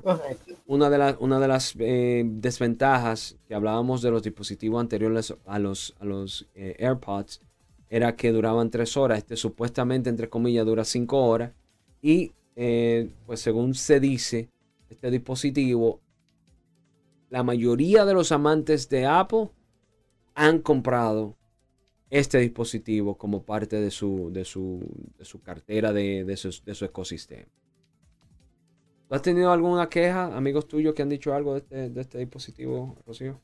Una de, una de las eh, desventajas que hablábamos de los dispositivos anteriores a los, a los eh, AirPods era que duraban tres horas. Este supuestamente, entre comillas, dura cinco horas. Y eh, pues según se dice, este dispositivo, la mayoría de los amantes de Apple han comprado este dispositivo como parte de su, de su, de su cartera, de, de su ecosistema. ¿Tú has tenido alguna queja, amigos tuyos, que han dicho algo de este, este, dispositivo, Rocío?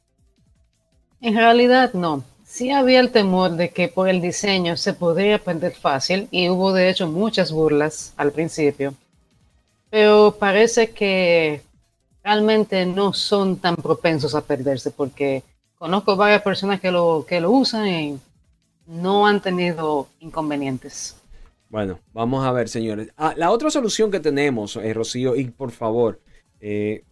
En realidad no. Sí había el temor de que por el diseño se podría perder fácil y hubo de hecho muchas burlas al principio. Pero parece que realmente no son tan propensos a perderse porque conozco varias personas que lo, que lo usan y no han tenido inconvenientes. Bueno, vamos a ver, señores. Ah, la otra solución que tenemos, eh, Rocío, y por favor, eh,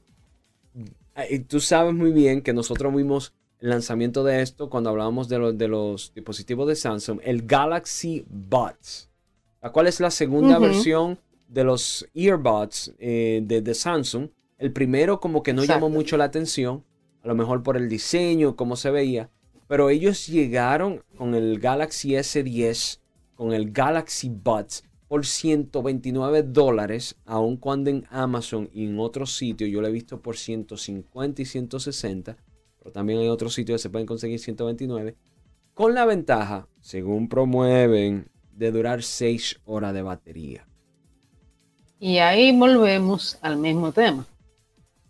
tú sabes muy bien que nosotros vimos el lanzamiento de esto cuando hablábamos de, de los dispositivos de Samsung, el Galaxy Buds, la cual es la segunda versión de los earbuds eh, de, Samsung. El primero como que no llamó mucho la atención, a lo mejor por el diseño, cómo se veía, pero ellos llegaron con el Galaxy S10, con el Galaxy Buds por 129 dólares, aun cuando en Amazon y en otros sitios yo lo he visto por 150 y 160, pero también hay otros sitios que se pueden conseguir 129, con la ventaja, según promueven, de durar 6 horas de batería. Y ahí volvemos al mismo tema.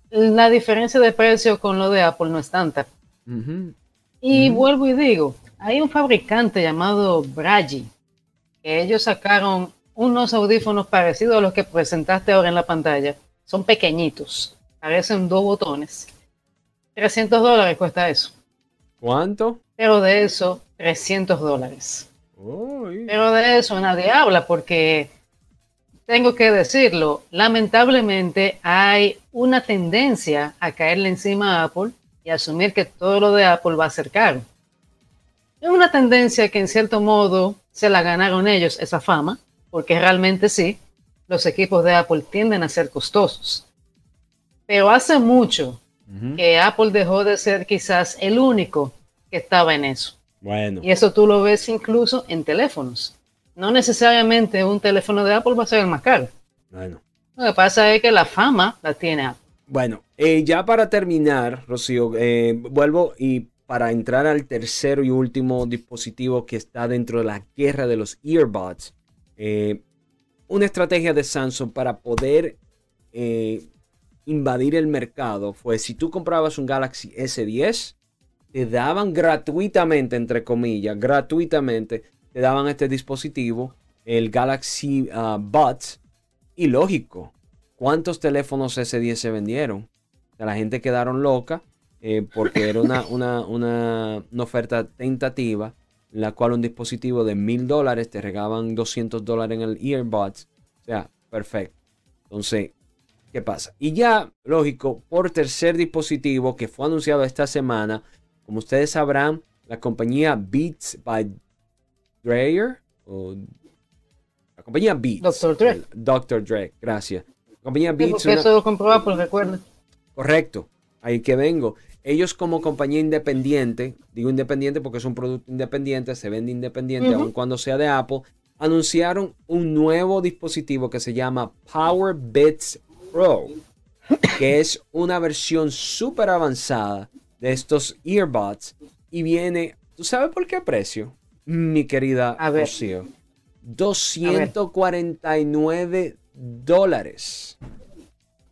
La diferencia de precio con lo de Apple no es tanta. Y vuelvo y digo, hay un fabricante llamado Bragi, ellos sacaron unos audífonos parecidos a los que presentaste ahora en la pantalla. Son pequeñitos, parecen dos botones. 300 dólares cuesta eso. ¿Cuánto? Pero de eso, 300 dólares. Pero de eso nadie habla porque, tengo que decirlo, lamentablemente hay una tendencia a caerle encima a Apple y asumir que todo lo de Apple va a ser caro. Es una tendencia que en cierto modo se la ganaron ellos, esa fama, porque realmente sí, los equipos de Apple tienden a ser costosos. Pero hace mucho que Apple dejó de ser quizás el único que estaba en eso. Bueno. Y eso tú lo ves incluso en teléfonos. No necesariamente un teléfono de Apple va a ser el más caro. Bueno. Lo que pasa es que la fama la tiene Apple. Bueno, eh, ya para terminar, Rocío, eh, vuelvo y para entrar al tercero y último dispositivo que está dentro de la guerra de los earbuds. Eh, una estrategia de Samsung para poder invadir el mercado fue si tú comprabas un Galaxy S10, te daban gratuitamente, entre comillas, gratuitamente, te daban este dispositivo, el Galaxy uh, Buds. Y lógico, ¿cuántos teléfonos S10 se vendieron? la gente quedaron loca eh, porque era una, una, oferta tentativa en la cual un dispositivo de mil dólares te regaban 200 dólares en el earbuds. O sea, perfecto. Entonces, ¿qué pasa? Y ya, lógico, por tercer dispositivo que fue anunciado esta semana, como ustedes sabrán, la compañía Beats by Dreyer, o la compañía Beats. Dr. Dre. Dr. Dre, gracias. La compañía Beats. porque eso lo compró Apple, recuerda. Correcto, ahí que vengo. Ellos como compañía independiente, digo independiente porque es un producto independiente, se vende independiente, aun cuando sea de Apple, anunciaron un nuevo dispositivo que se llama Power Bits Pro, que es una versión súper avanzada de estos earbuds y viene, ¿tú sabes por qué precio? Mi querida Rocío. 249 dólares.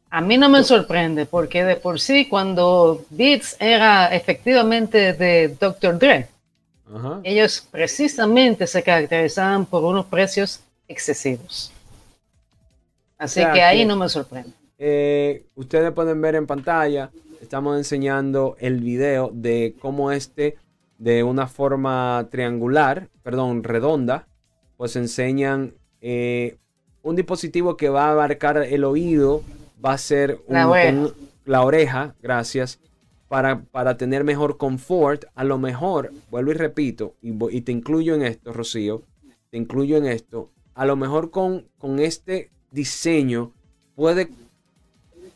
A mí no me sorprende porque de por sí cuando Beats era efectivamente de Dr. Dre, ellos precisamente se caracterizaban por unos precios excesivos. Así que ahí no me sorprende. Eh, ustedes pueden ver en pantalla estamos enseñando el video de cómo este, de una forma triangular, perdón, redonda, pues enseñan eh, un dispositivo que va a abarcar el oído, va a ser la, oreja. gracias, para, para, tener mejor confort. A lo mejor, vuelvo y repito, y, te incluyo en esto, Rocío, te incluyo en esto, a lo mejor con, con este diseño puede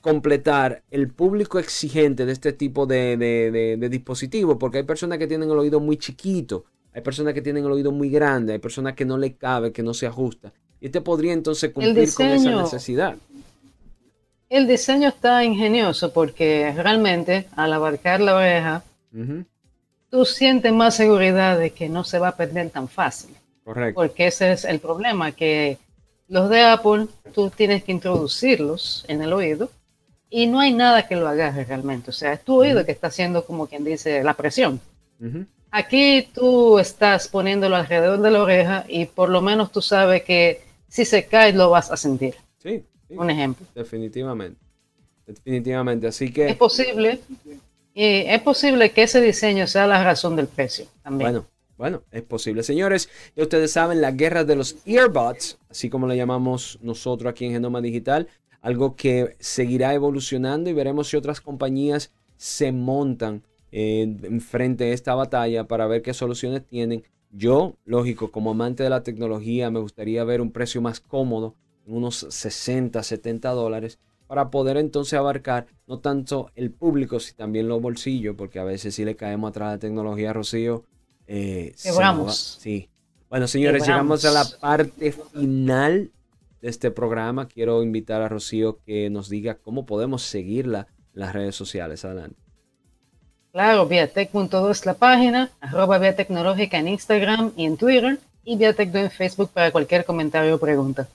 completar el público exigente de este tipo de, de, dispositivos, porque hay personas que tienen el oído muy chiquito, hay personas que tienen el oído muy grande, hay personas que no le cabe, que no se ajusta. Y este podría entonces cumplir con esa necesidad. El diseño está ingenioso porque realmente al abarcar la oreja, tú sientes más seguridad de que no se va a perder tan fácil. Correcto. Porque ese es el problema, que los de Apple tú tienes que introducirlos en el oído y no hay nada que lo agarre realmente. O sea, es tu oído que está haciendo como quien dice la presión. Aquí tú estás poniéndolo alrededor de la oreja y por lo menos tú sabes que si se cae lo vas a sentir. Sí. Un ejemplo. Definitivamente. definitivamente. Así que... Es posible, y es posible que ese diseño sea la razón del precio también. Bueno, bueno, es posible. Señores, ya ustedes saben, la guerra de los earbuds, así como le llamamos nosotros aquí en Genoma Digital, algo que seguirá evolucionando y veremos si otras compañías se montan en frente a esta batalla para ver qué soluciones tienen. Yo, lógico, como amante de la tecnología, me gustaría ver un precio más cómodo, unos 60, 70 dólares, para poder entonces abarcar no tanto el público, sino también los bolsillos, porque a veces si le caemos atrás de la tecnología, Rocío. Eh, Sí. Bueno, señores, llegamos a la parte final de este programa. Quiero invitar a Rocío que nos diga cómo podemos seguirla en las redes sociales. Adelante. Claro, Viatec.do es la página, arroba Via Tecnológica en Instagram y en Twitter, y Viatec en Facebook para cualquier comentario o pregunta.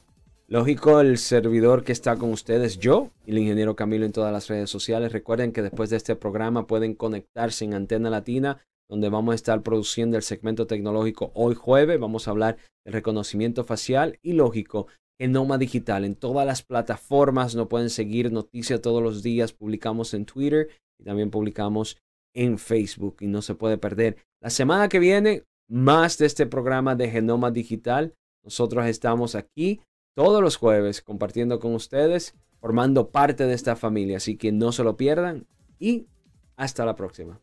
Lógico, el servidor que está con ustedes, yo y el ingeniero Camilo en todas las redes sociales. Recuerden que después de este programa pueden conectarse en Antena Latina, donde vamos a estar produciendo el segmento tecnológico hoy jueves. Vamos a hablar del reconocimiento facial y lógico, Genoma Digital. En todas las plataformas no pueden seguir noticias todos los días. Publicamos en Twitter y también publicamos en Facebook y no se puede perder. La semana que viene, más de este programa de Genoma Digital. Nosotros estamos aquí todos los jueves compartiendo con ustedes, formando parte de esta familia. Así que no se lo pierdan y hasta la próxima.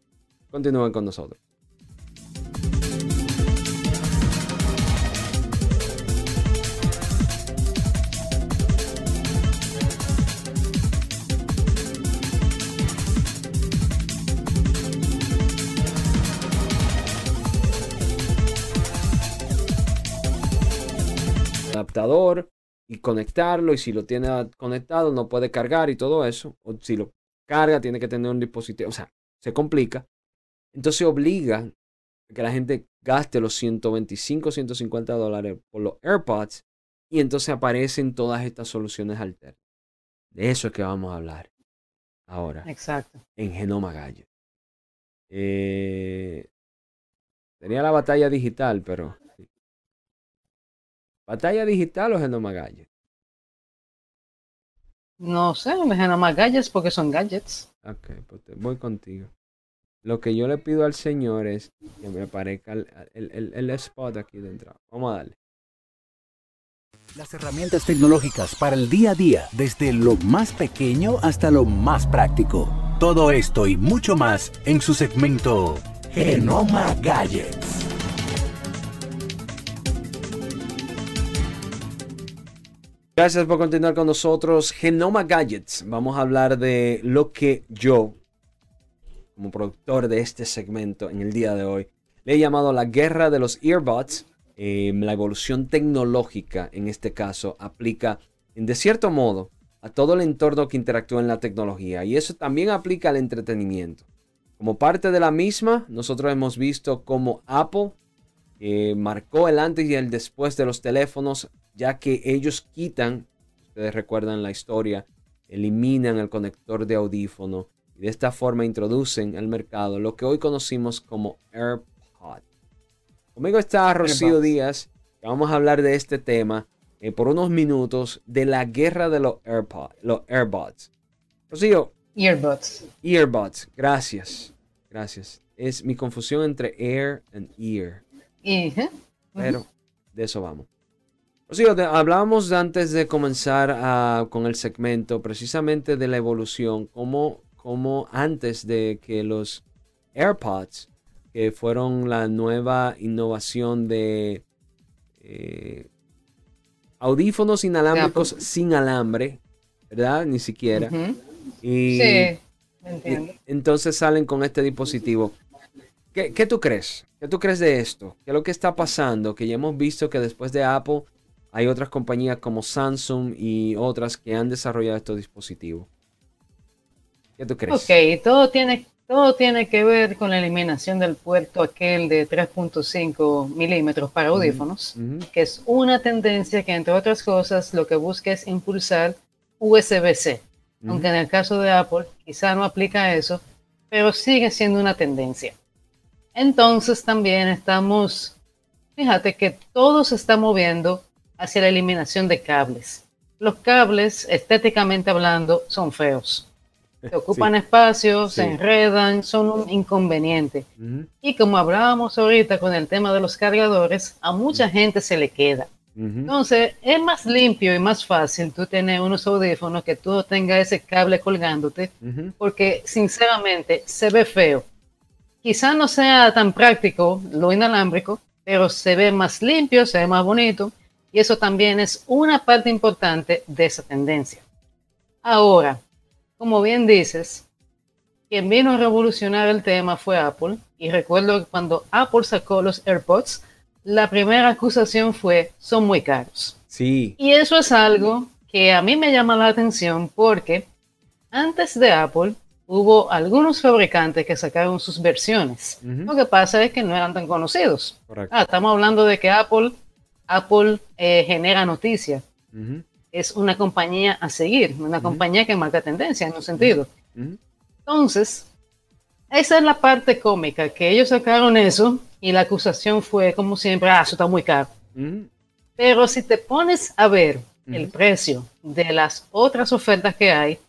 Continúen con nosotros. adaptador y conectarlo y si lo tiene conectado no puede cargar y todo eso. O si lo carga tiene que tener un dispositivo. O sea, se complica. Entonces obliga a que la gente gaste los 125, 150 dólares por los AirPods y entonces aparecen todas estas soluciones alternas. De eso es que vamos a hablar ahora. Exacto. En Genoma Gadget. Eh, tenía la batalla digital, pero ¿Batalla digital o Genoma Gadget? No sé, Genoma Gadgets porque son gadgets. Ok, pues voy contigo. Lo que yo le pido al señor es que me aparezca el, el spot aquí dentro. Vamos a darle. Las herramientas tecnológicas para el día a día, desde lo más pequeño hasta lo más práctico. Todo esto y mucho más en su segmento Genoma Gadgets. Gracias por continuar con nosotros. Genoma Gadgets. Vamos a hablar de lo que yo, como productor de este segmento en el día de hoy, le he llamado la guerra de los earbuds. Em, la evolución tecnológica, en este caso, aplica de cierto modo a todo el entorno que interactúa en la tecnología. Y eso también aplica al entretenimiento. Como parte de la misma, nosotros hemos visto cómo Apple eh, marcó el antes y el después de los teléfonos ya que ellos quitan, ustedes recuerdan la historia, eliminan el conector de audífono y de esta forma introducen al mercado lo que hoy conocimos como AirPod. Conmigo está Rocío Díaz, que vamos a hablar de este tema eh, por unos minutos de la guerra de los AirPod, los AirBuds. Rocío. Earbuds. Earbuds, gracias. Gracias. Es mi confusión entre air and ear. Pero de eso vamos. Sí, hablábamos antes de comenzar ah, con el segmento precisamente de la evolución, como, como antes de que los AirPods, que fueron la nueva innovación de eh, audífonos inalámbricos sin alambre, ¿verdad? Ni siquiera. y, sí, entiendo. entonces salen con este dispositivo. ¿Qué, ¿Qué, tú crees? ¿Qué tú crees de esto? ¿Qué es lo que está pasando? Que ya hemos visto que después de Apple hay otras compañías como Samsung y otras que han desarrollado estos dispositivos. ¿Qué tú crees? Ok, todo tiene, todo tiene que ver con la eliminación del puerto aquel de 3.5 milímetros para audífonos, que es una tendencia que, entre otras cosas, lo que busca es impulsar USB-C. Aunque en el caso de Apple quizá no aplica eso, pero sigue siendo una tendencia. Entonces también estamos, fíjate que todo se está moviendo hacia la eliminación de cables. Los cables, estéticamente hablando, son feos. Se <laughs> ocupan espacio, se enredan, son un inconveniente. Y como hablábamos ahorita con el tema de los cargadores, a mucha gente se le queda. Entonces, es más limpio y más fácil tú tener unos audífonos que tú tengas ese cable colgándote, porque sinceramente se ve feo. Quizá no sea tan práctico lo inalámbrico, pero se ve más limpio, se ve más bonito, y eso también es una parte importante de esa tendencia. Ahora, como bien dices, quien vino a revolucionar el tema fue Apple, y recuerdo que cuando Apple sacó los AirPods, la primera acusación fue, son muy caros. Sí. Y eso es algo que a mí me llama la atención porque antes de Apple hubo algunos fabricantes que sacaron sus versiones. Lo que pasa es que no eran tan conocidos. Ah, estamos hablando de que Apple, Apple eh, genera noticias. Es una compañía a seguir, una compañía que marca tendencia en un sentido. Entonces, esa es la parte cómica, que ellos sacaron eso y la acusación fue, como siempre, ah, eso está muy caro. Pero si te pones a ver el precio de las otras ofertas que hay,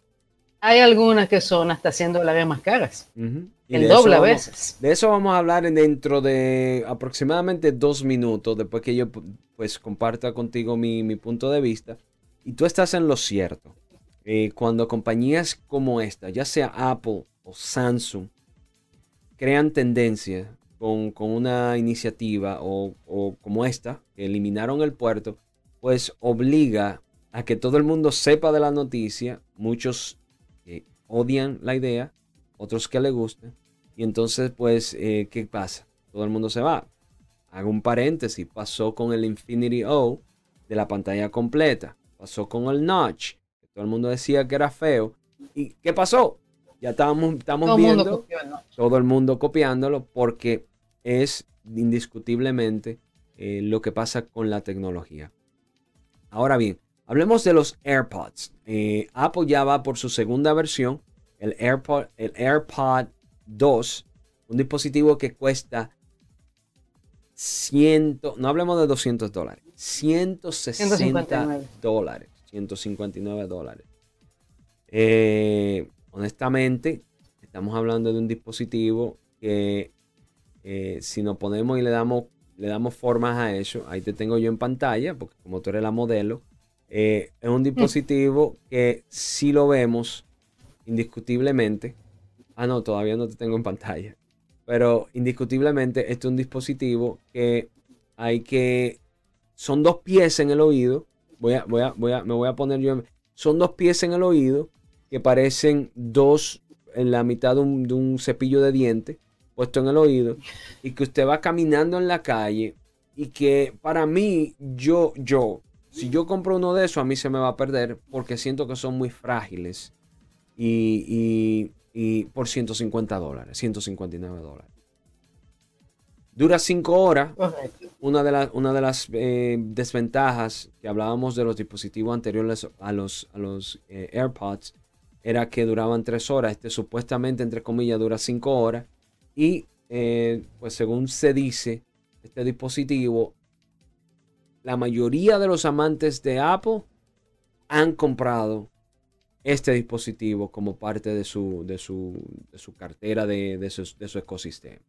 hay algunas que son hasta 100 dólares más caras. El doble a veces. De eso vamos a hablar dentro de aproximadamente dos minutos, después que yo pues comparta contigo mi, punto de vista. Y tú estás en lo cierto. Eh, cuando compañías como esta, ya sea Apple o Samsung, crean tendencia con, una iniciativa o, como esta, que eliminaron el puerto, pues obliga a que todo el mundo sepa de la noticia, muchos odian la idea, otros que le gusten, y entonces pues, eh, ¿qué pasa? Todo el mundo se va. Hago un paréntesis, pasó con el Infinity O de la pantalla completa, pasó con el Notch, que todo el mundo decía que era feo, ¿y qué pasó? Ya estamos, estamos viendo todo el mundo copiándolo porque es indiscutiblemente eh, lo que pasa con la tecnología. Ahora bien, hablemos de los AirPods. Eh, Apple ya va por su segunda versión, el AirPod, el AirPod 2, un dispositivo que cuesta 100, no hablemos de 200 dólares, 160 dólares, 159 dólares. Eh, honestamente, estamos hablando de un dispositivo que eh, si nos ponemos y le damos, le damos formas a eso, ahí te tengo yo en pantalla, porque como tú eres la modelo, eh, es un dispositivo que si lo vemos indiscutiblemente, ah no, todavía no te tengo en pantalla, pero indiscutiblemente este es un dispositivo que hay que, son dos pies en el oído, voy a, voy a, voy a, me voy a poner yo, son dos pies en el oído que parecen dos en la mitad de un, cepillo de dientes puesto en el oído y que usted va caminando en la calle y que para mí, yo, yo, si yo compro uno de esos, a mí se me va a perder porque siento que son muy frágiles y, por 150 dólares, 159 dólares. Dura 5 horas. Una de, las una de las eh, desventajas que hablábamos de los dispositivos anteriores a los, a los eh, AirPods era que duraban tres horas. Este supuestamente, entre comillas, dura cinco horas. Y eh, pues según se dice, este dispositivo, la mayoría de los amantes de Apple han comprado este dispositivo como parte de su, de su, su cartera, de, de, su, de su ecosistema.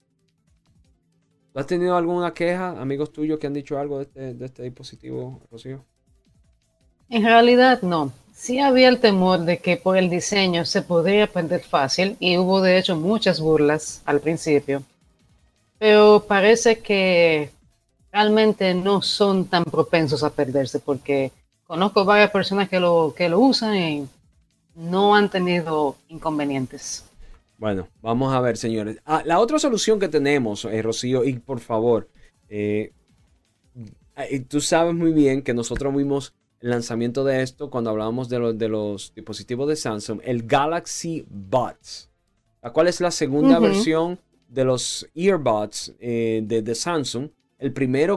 ¿Tú has tenido alguna queja, amigos tuyos, que han dicho algo de este, de este dispositivo, Rocío? En realidad no. Sí había el temor de que por el diseño se podría perder fácil y hubo de hecho muchas burlas al principio. Pero parece que realmente no son tan propensos a perderse porque conozco varias personas que lo, que lo usan y no han tenido inconvenientes. Bueno, vamos a ver, señores. Ah, la otra solución que tenemos, eh, Rocío, y por favor, eh, tú sabes muy bien que nosotros vimos el lanzamiento de esto cuando hablábamos de, de los dispositivos de Samsung, el Galaxy Buds, la cual es la segunda versión de los earbuds eh, de, de, Samsung. El primero